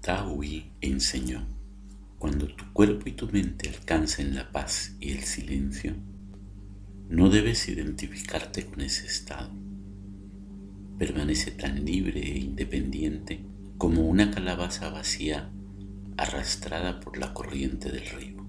Taoí enseñó, cuando tu cuerpo y tu mente alcancen la paz y el silencio, no debes identificarte con ese estado. Permanece tan libre e independiente como una calabaza vacía arrastrada por la corriente del río.